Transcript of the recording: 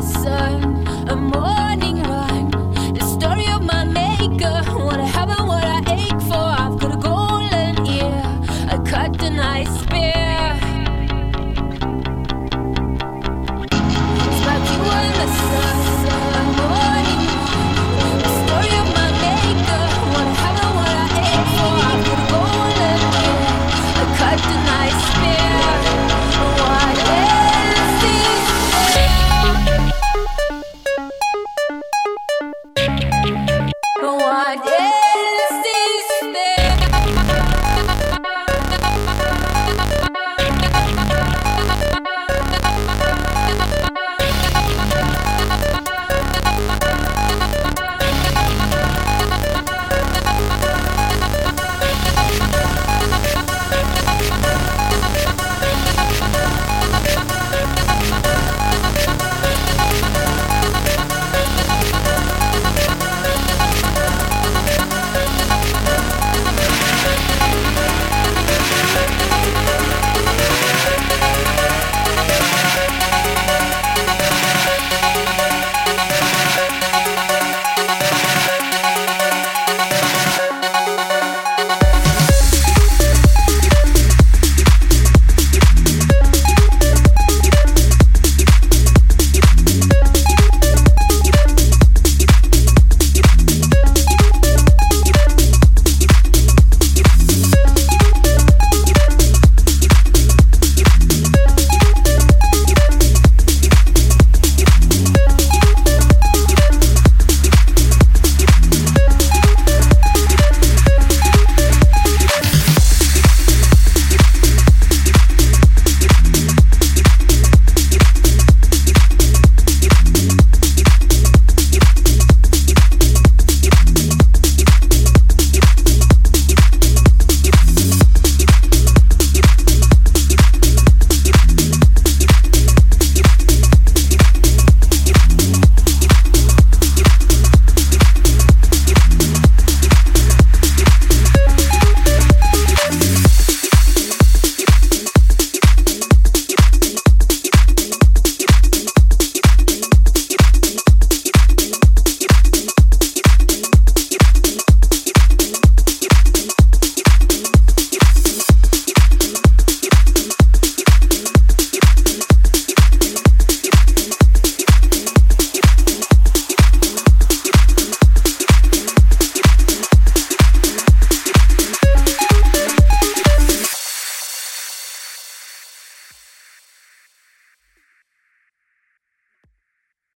lesson, sun. I'm more